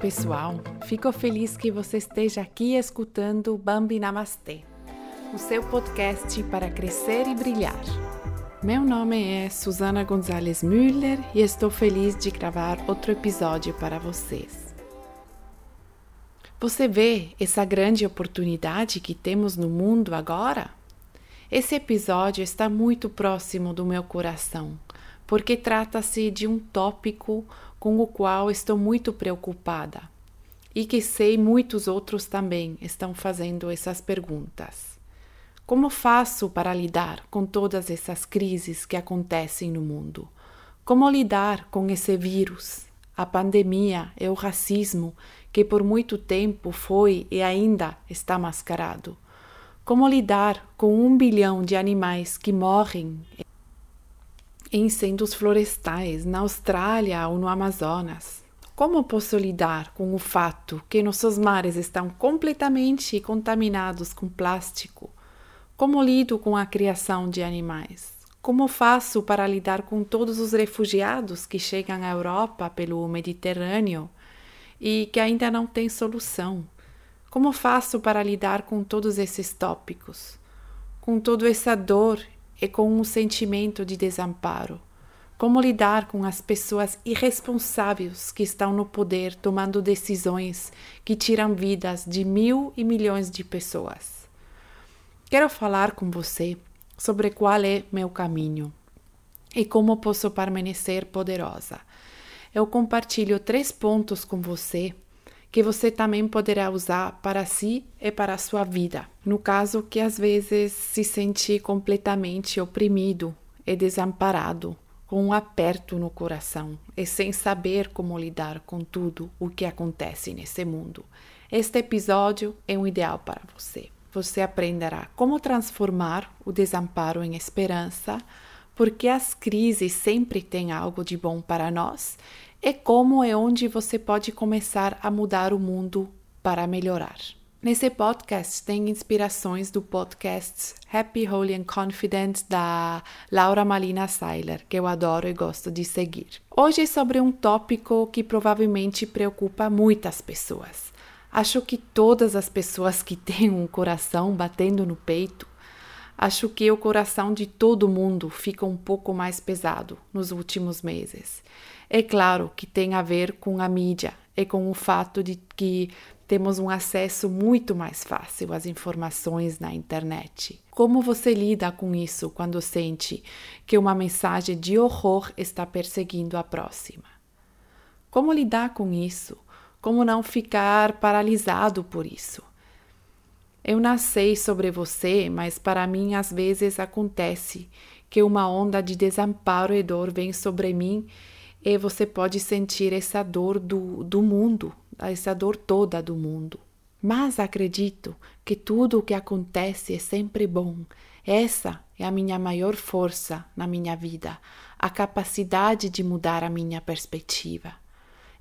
Pessoal! Fico feliz que você esteja aqui escutando Bambi Namastê, o seu podcast para crescer e brilhar. Meu nome é Susana Gonzalez Müller e estou feliz de gravar outro episódio para vocês. Você vê essa grande oportunidade que temos no mundo agora? Esse episódio está muito próximo do meu coração, porque trata-se de um tópico com o qual estou muito preocupada e que sei muitos outros também estão fazendo essas perguntas. Como faço para lidar com todas essas crises que acontecem no mundo? Como lidar com esse vírus, a pandemia e o racismo que por muito tempo foi e ainda está mascarado? Como lidar com um bilhão de animais que morrem em incêndios florestais na Austrália ou no Amazonas? Como posso lidar com o fato que nossos mares estão completamente contaminados com plástico? Como lido com a criação de animais? Como faço para lidar com todos os refugiados que chegam à Europa pelo Mediterrâneo e que ainda não têm solução? Como faço para lidar com todos esses tópicos? Com toda essa dor e com um sentimento de desamparo. Como lidar com as pessoas irresponsáveis que estão no poder tomando decisões que tiram vidas de mil e milhões de pessoas? Quero falar com você sobre qual é meu caminho e como posso permanecer poderosa. Eu compartilho três pontos com você que você também poderá usar para si e para a sua vida. No caso que às vezes se sente completamente oprimido e desamparado, com um aperto no coração e sem saber como lidar com tudo o que acontece nesse mundo. Este episódio é um ideal para você. Você aprenderá como transformar o desamparo em esperança, porque as crises sempre têm algo de bom para nós e como e onde você pode começar a mudar o mundo para melhorar. Nesse podcast tem inspirações do podcast Happy, Holy and Confident da Laura Malina Seiler, que eu adoro e gosto de seguir. Hoje é sobre um tópico que provavelmente preocupa muitas pessoas. Acho que todas as pessoas que têm um coração batendo no peito, acho que o coração de todo mundo fica um pouco mais pesado nos últimos meses. É claro que tem a ver com a mídia e com o fato de que temos um acesso muito mais fácil às informações na internet. Como você lida com isso quando sente que uma mensagem de horror está perseguindo a próxima? Como lidar com isso? Como não ficar paralisado por isso? Eu não sei sobre você, mas para mim às vezes acontece que uma onda de desamparo e dor vem sobre mim e você pode sentir essa dor do, do mundo, essa dor toda do mundo. Mas acredito que tudo o que acontece é sempre bom. Essa é a minha maior força na minha vida, a capacidade de mudar a minha perspectiva.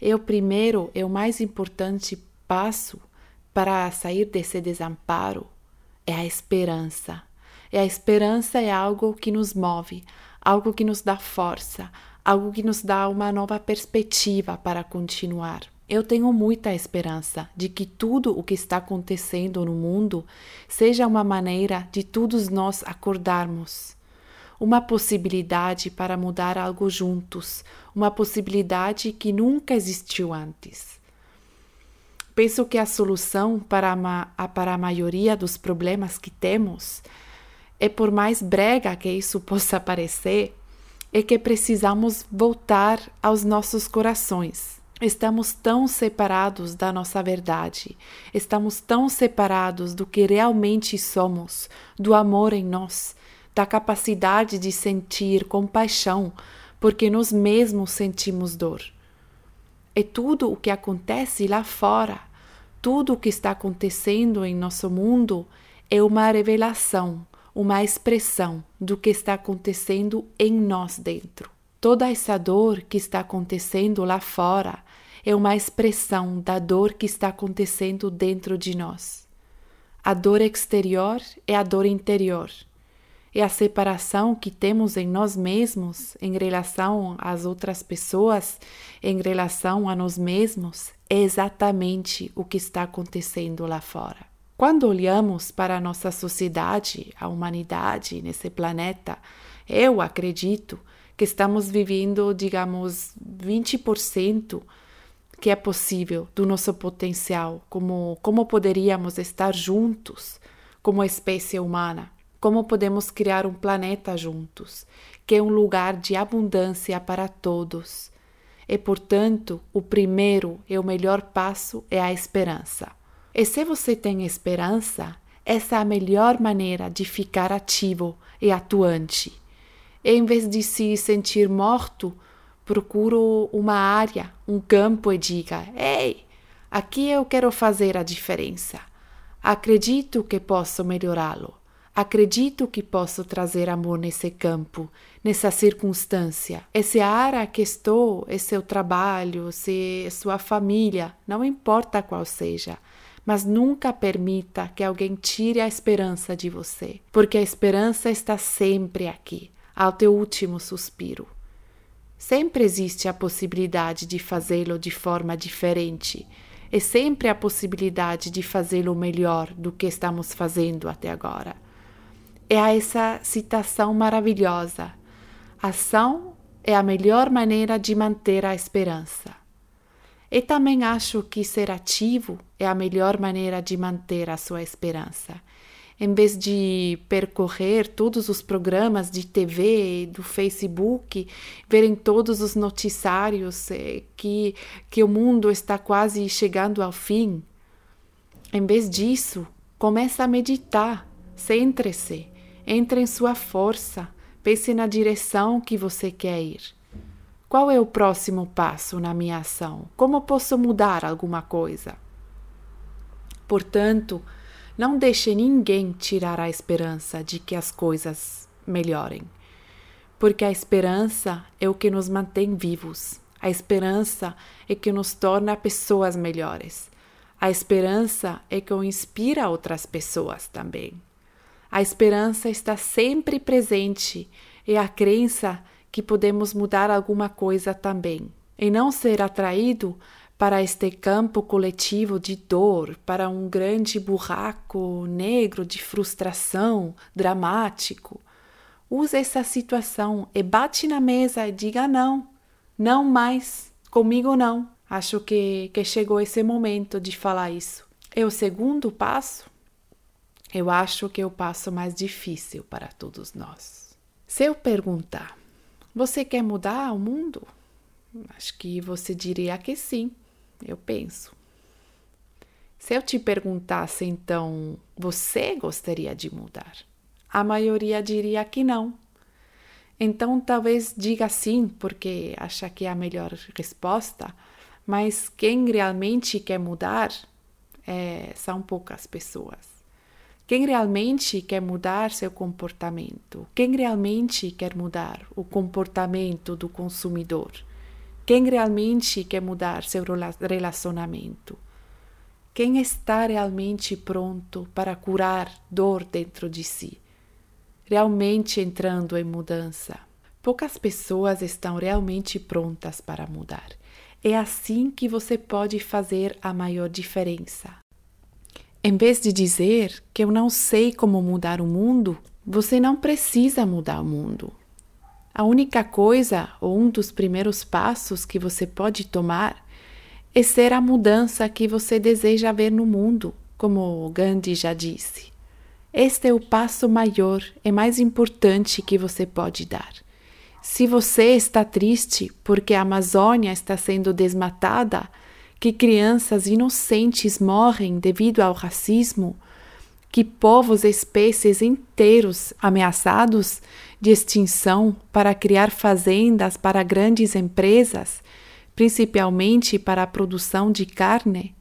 É o primeiro e o mais importante passo para sair desse desamparo é a esperança. E a esperança é algo que nos move, algo que nos dá força, algo que nos dá uma nova perspectiva para continuar. Eu tenho muita esperança de que tudo o que está acontecendo no mundo seja uma maneira de todos nós acordarmos. Uma possibilidade para mudar algo juntos, uma possibilidade que nunca existiu antes. Penso que a solução para a, para a maioria dos problemas que temos é, por mais brega que isso possa parecer, é que precisamos voltar aos nossos corações. Estamos tão separados da nossa verdade, estamos tão separados do que realmente somos, do amor em nós, da capacidade de sentir compaixão, porque nós mesmos sentimos dor. E tudo o que acontece lá fora, tudo o que está acontecendo em nosso mundo é uma revelação uma expressão do que está acontecendo em nós dentro. Toda essa dor que está acontecendo lá fora é uma expressão da dor que está acontecendo dentro de nós. A dor exterior é a dor interior. e a separação que temos em nós mesmos em relação às outras pessoas, em relação a nós mesmos, é exatamente o que está acontecendo lá fora. Quando olhamos para a nossa sociedade, a humanidade nesse planeta, eu acredito que estamos vivendo, digamos, 20% que é possível do nosso potencial, como, como poderíamos estar juntos como espécie humana, como podemos criar um planeta juntos, que é um lugar de abundância para todos. E, portanto, o primeiro e o melhor passo é a esperança. E se você tem esperança, essa é a melhor maneira de ficar ativo e atuante. E, em vez de se sentir morto, procuro uma área, um campo e diga: Ei, aqui eu quero fazer a diferença. Acredito que posso melhorá-lo. Acredito que posso trazer amor nesse campo, nessa circunstância. Essa área que estou, é seu trabalho, se é sua família, não importa qual seja. Mas nunca permita que alguém tire a esperança de você, porque a esperança está sempre aqui, ao teu último suspiro. Sempre existe a possibilidade de fazê-lo de forma diferente e sempre a possibilidade de fazê-lo melhor do que estamos fazendo até agora. É essa citação maravilhosa. Ação é a melhor maneira de manter a esperança. E também acho que ser ativo é a melhor maneira de manter a sua esperança em vez de percorrer todos os programas de TV, do Facebook, verem todos os noticiários eh, que, que o mundo está quase chegando ao fim, em vez disso, comece a meditar, centre-se, entre em sua força, pense na direção que você quer ir. Qual é o próximo passo na minha ação? Como posso mudar alguma coisa? Portanto, não deixe ninguém tirar a esperança de que as coisas melhorem, porque a esperança é o que nos mantém vivos. A esperança é que nos torna pessoas melhores. A esperança é que inspira outras pessoas também. A esperança está sempre presente e a crença que podemos mudar alguma coisa também. E não ser atraído para este campo coletivo de dor, para um grande buraco negro de frustração dramático. Use essa situação e bate na mesa e diga não, não mais, comigo não. Acho que, que chegou esse momento de falar isso. E o segundo passo, eu acho que é o passo mais difícil para todos nós. Se eu perguntar, você quer mudar o mundo? Acho que você diria que sim eu penso. Se eu te perguntasse então, você gostaria de mudar? A maioria diria que não. Então talvez diga sim, porque acha que é a melhor resposta, mas quem realmente quer mudar é, são poucas pessoas. Quem realmente quer mudar seu comportamento? Quem realmente quer mudar o comportamento do consumidor? Quem realmente quer mudar seu relacionamento? Quem está realmente pronto para curar dor dentro de si? Realmente entrando em mudança. Poucas pessoas estão realmente prontas para mudar. É assim que você pode fazer a maior diferença. Em vez de dizer que eu não sei como mudar o mundo, você não precisa mudar o mundo. A única coisa, ou um dos primeiros passos que você pode tomar, é ser a mudança que você deseja ver no mundo, como Gandhi já disse. Este é o passo maior e mais importante que você pode dar. Se você está triste porque a Amazônia está sendo desmatada, que crianças inocentes morrem devido ao racismo, que povos e espécies inteiros ameaçados de extinção para criar fazendas para grandes empresas, principalmente para a produção de carne.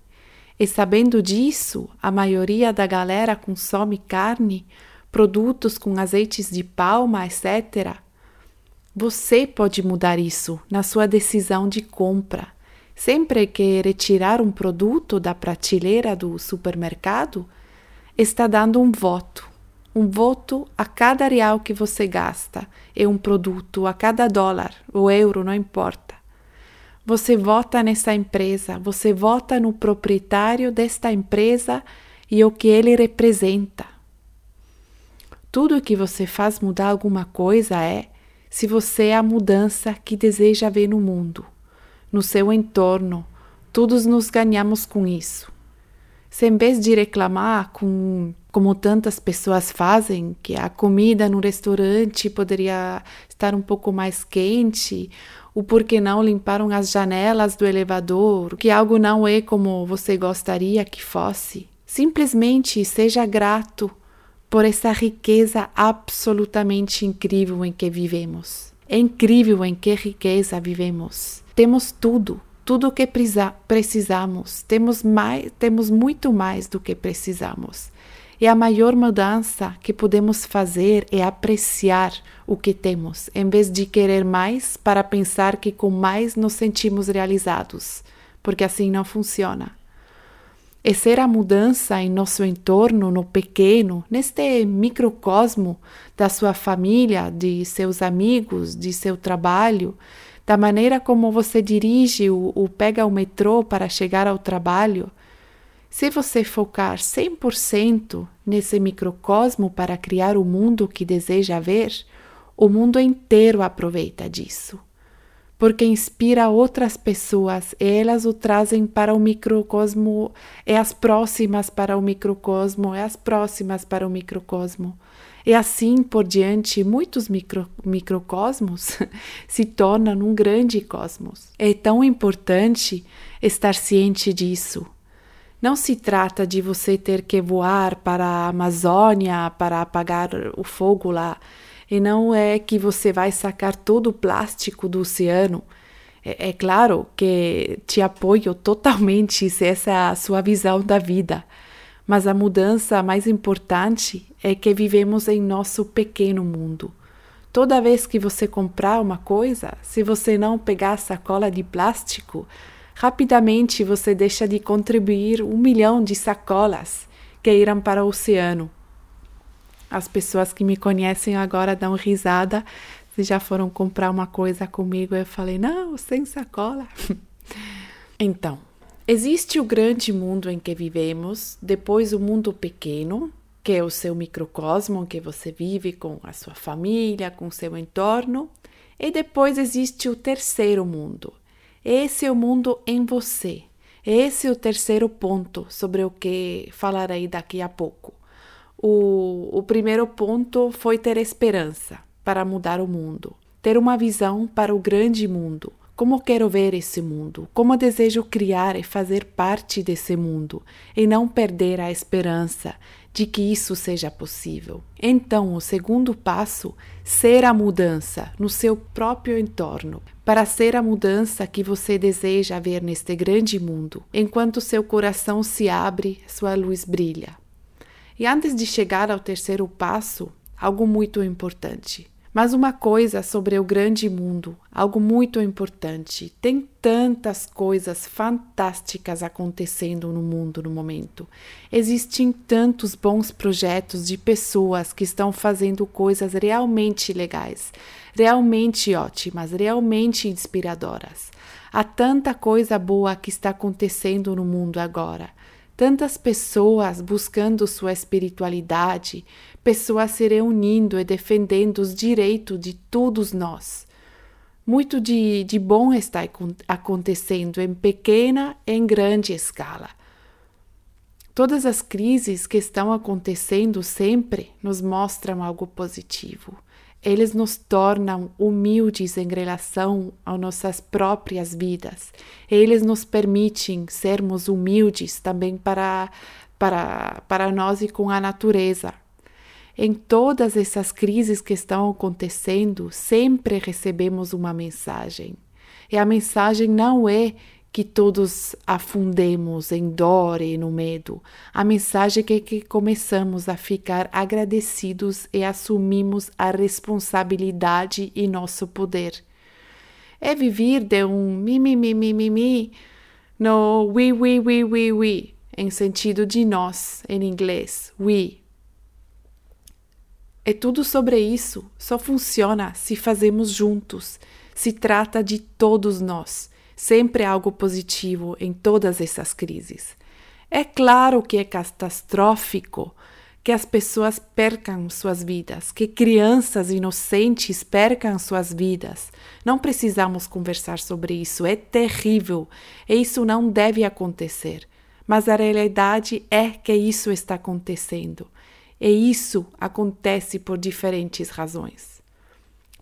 E sabendo disso, a maioria da galera consome carne, produtos com azeites de palma, etc. Você pode mudar isso na sua decisão de compra. Sempre que retirar um produto da prateleira do supermercado, está dando um voto um voto a cada real que você gasta e um produto a cada dólar ou euro, não importa. Você vota nessa empresa, você vota no proprietário desta empresa e o que ele representa. Tudo que você faz mudar alguma coisa é se você é a mudança que deseja ver no mundo, no seu entorno. Todos nos ganhamos com isso. Se em vez de reclamar com como tantas pessoas fazem, que a comida no restaurante poderia estar um pouco mais quente, o por que não limparam as janelas do elevador, que algo não é como você gostaria que fosse. Simplesmente seja grato por essa riqueza absolutamente incrível em que vivemos. É incrível em que riqueza vivemos. Temos tudo, tudo o que precisamos. Temos mais, temos muito mais do que precisamos. E a maior mudança que podemos fazer é apreciar o que temos, em vez de querer mais para pensar que com mais nos sentimos realizados, porque assim não funciona. E ser a mudança em nosso entorno, no pequeno, neste microcosmo da sua família, de seus amigos, de seu trabalho, da maneira como você dirige ou pega o metrô para chegar ao trabalho, se você focar 100% nesse microcosmo para criar o mundo que deseja ver, o mundo inteiro aproveita disso. Porque inspira outras pessoas e elas o trazem para o microcosmo, e as próximas para o microcosmo, e as próximas para o microcosmo. E assim por diante, muitos micro, microcosmos se tornam um grande cosmos. É tão importante estar ciente disso não se trata de você ter que voar para a Amazônia para apagar o fogo lá. E não é que você vai sacar todo o plástico do oceano. É, é claro que te apoio totalmente se essa é a sua visão da vida. Mas a mudança mais importante é que vivemos em nosso pequeno mundo. Toda vez que você comprar uma coisa, se você não pegar sacola de plástico, rapidamente você deixa de contribuir um milhão de sacolas que irão para o oceano. As pessoas que me conhecem agora dão risada. Se já foram comprar uma coisa comigo, eu falei: não, sem sacola. então, existe o grande mundo em que vivemos, depois o mundo pequeno, que é o seu microcosmo, que você vive com a sua família, com seu entorno, e depois existe o terceiro mundo, esse é o mundo em você. Esse é o terceiro ponto sobre o que falarei daqui a pouco. O, o primeiro ponto foi ter esperança para mudar o mundo, ter uma visão para o grande mundo. Como quero ver esse mundo? Como desejo criar e fazer parte desse mundo e não perder a esperança de que isso seja possível. Então, o segundo passo, ser a mudança no seu próprio entorno, para ser a mudança que você deseja ver neste grande mundo. Enquanto seu coração se abre, sua luz brilha. E antes de chegar ao terceiro passo, algo muito importante. Mas uma coisa sobre o grande mundo, algo muito importante. Tem tantas coisas fantásticas acontecendo no mundo no momento. Existem tantos bons projetos de pessoas que estão fazendo coisas realmente legais, realmente ótimas, realmente inspiradoras. Há tanta coisa boa que está acontecendo no mundo agora tantas pessoas buscando sua espiritualidade, pessoas se reunindo e defendendo os direitos de todos nós. Muito de, de bom está acontecendo em pequena e em grande escala. Todas as crises que estão acontecendo sempre nos mostram algo positivo. Eles nos tornam humildes em relação às nossas próprias vidas. Eles nos permitem sermos humildes também para, para, para nós e com a natureza. Em todas essas crises que estão acontecendo, sempre recebemos uma mensagem. E a mensagem não é que todos afundemos em dor e no medo. A mensagem é que começamos a ficar agradecidos e assumimos a responsabilidade e nosso poder. É viver de um mimimi mi, no we, we, we, we, we, em sentido de nós, em inglês, we. É tudo sobre isso. Só funciona se fazemos juntos. Se trata de todos nós. Sempre algo positivo em todas essas crises. É claro que é catastrófico que as pessoas percam suas vidas, que crianças inocentes percam suas vidas. Não precisamos conversar sobre isso, é terrível e isso não deve acontecer. Mas a realidade é que isso está acontecendo. E isso acontece por diferentes razões.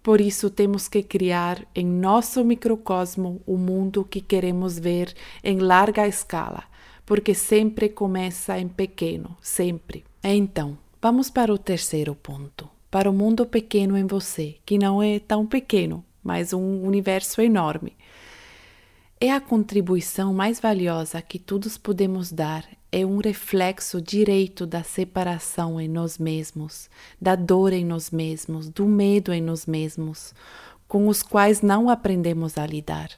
Por isso, temos que criar em nosso microcosmo o mundo que queremos ver em larga escala, porque sempre começa em pequeno, sempre. Então, vamos para o terceiro ponto, para o mundo pequeno em você, que não é tão pequeno, mas um universo enorme. É a contribuição mais valiosa que todos podemos dar é um reflexo direito da separação em nós mesmos, da dor em nós mesmos, do medo em nós mesmos, com os quais não aprendemos a lidar.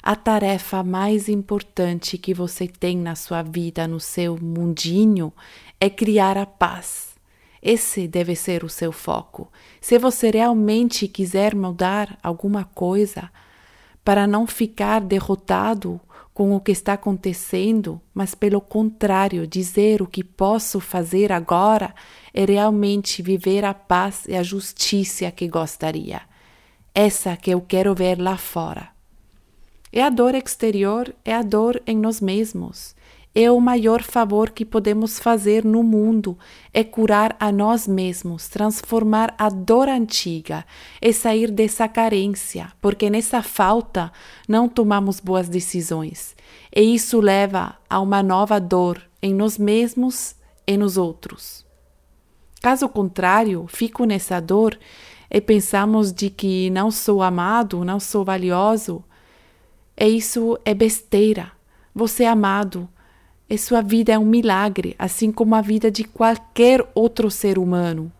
A tarefa mais importante que você tem na sua vida, no seu mundinho, é criar a paz. Esse deve ser o seu foco. Se você realmente quiser mudar alguma coisa, para não ficar derrotado com o que está acontecendo, mas pelo contrário, dizer o que posso fazer agora é realmente viver a paz e a justiça que gostaria. Essa que eu quero ver lá fora. E a dor exterior é a dor em nós mesmos é o maior favor que podemos fazer no mundo, é curar a nós mesmos, transformar a dor antiga e sair dessa carência, porque nessa falta não tomamos boas decisões. E isso leva a uma nova dor em nós mesmos e nos outros. Caso contrário, fico nessa dor e pensamos de que não sou amado, não sou valioso. E isso é besteira. Você é amado, e sua vida é um milagre, assim como a vida de qualquer outro ser humano,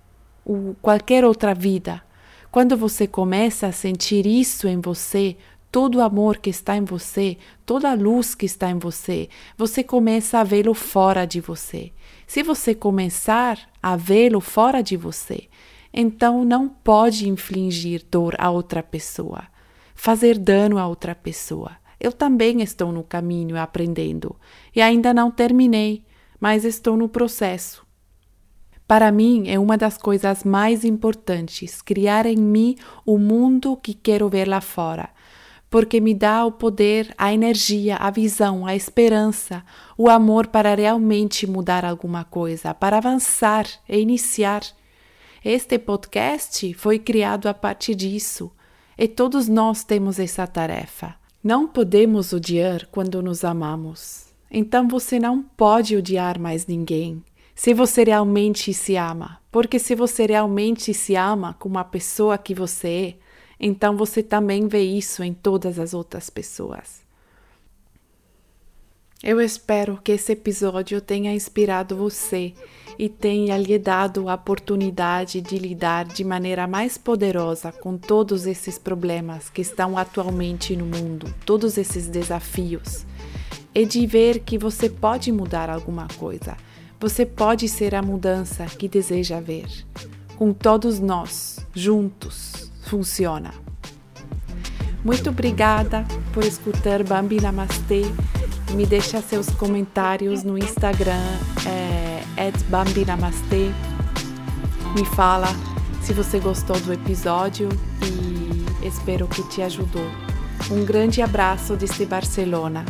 ou qualquer outra vida. Quando você começa a sentir isso em você, todo o amor que está em você, toda a luz que está em você, você começa a vê-lo fora de você. Se você começar a vê-lo fora de você, então não pode infligir dor a outra pessoa, fazer dano a outra pessoa. Eu também estou no caminho aprendendo e ainda não terminei, mas estou no processo. Para mim é uma das coisas mais importantes criar em mim o mundo que quero ver lá fora, porque me dá o poder, a energia, a visão, a esperança, o amor para realmente mudar alguma coisa, para avançar e iniciar. Este podcast foi criado a partir disso e todos nós temos essa tarefa. Não podemos odiar quando nos amamos. Então você não pode odiar mais ninguém. Se você realmente se ama, porque se você realmente se ama como a pessoa que você é, então você também vê isso em todas as outras pessoas. Eu espero que esse episódio tenha inspirado você e tenha lhe dado a oportunidade de lidar de maneira mais poderosa com todos esses problemas que estão atualmente no mundo, todos esses desafios, e de ver que você pode mudar alguma coisa. Você pode ser a mudança que deseja ver. Com todos nós, juntos, funciona. Muito obrigada por escutar Bambi Namastê me deixa seus comentários no Instagram, é. Me fala se você gostou do episódio e espero que te ajudou. Um grande abraço desde Barcelona.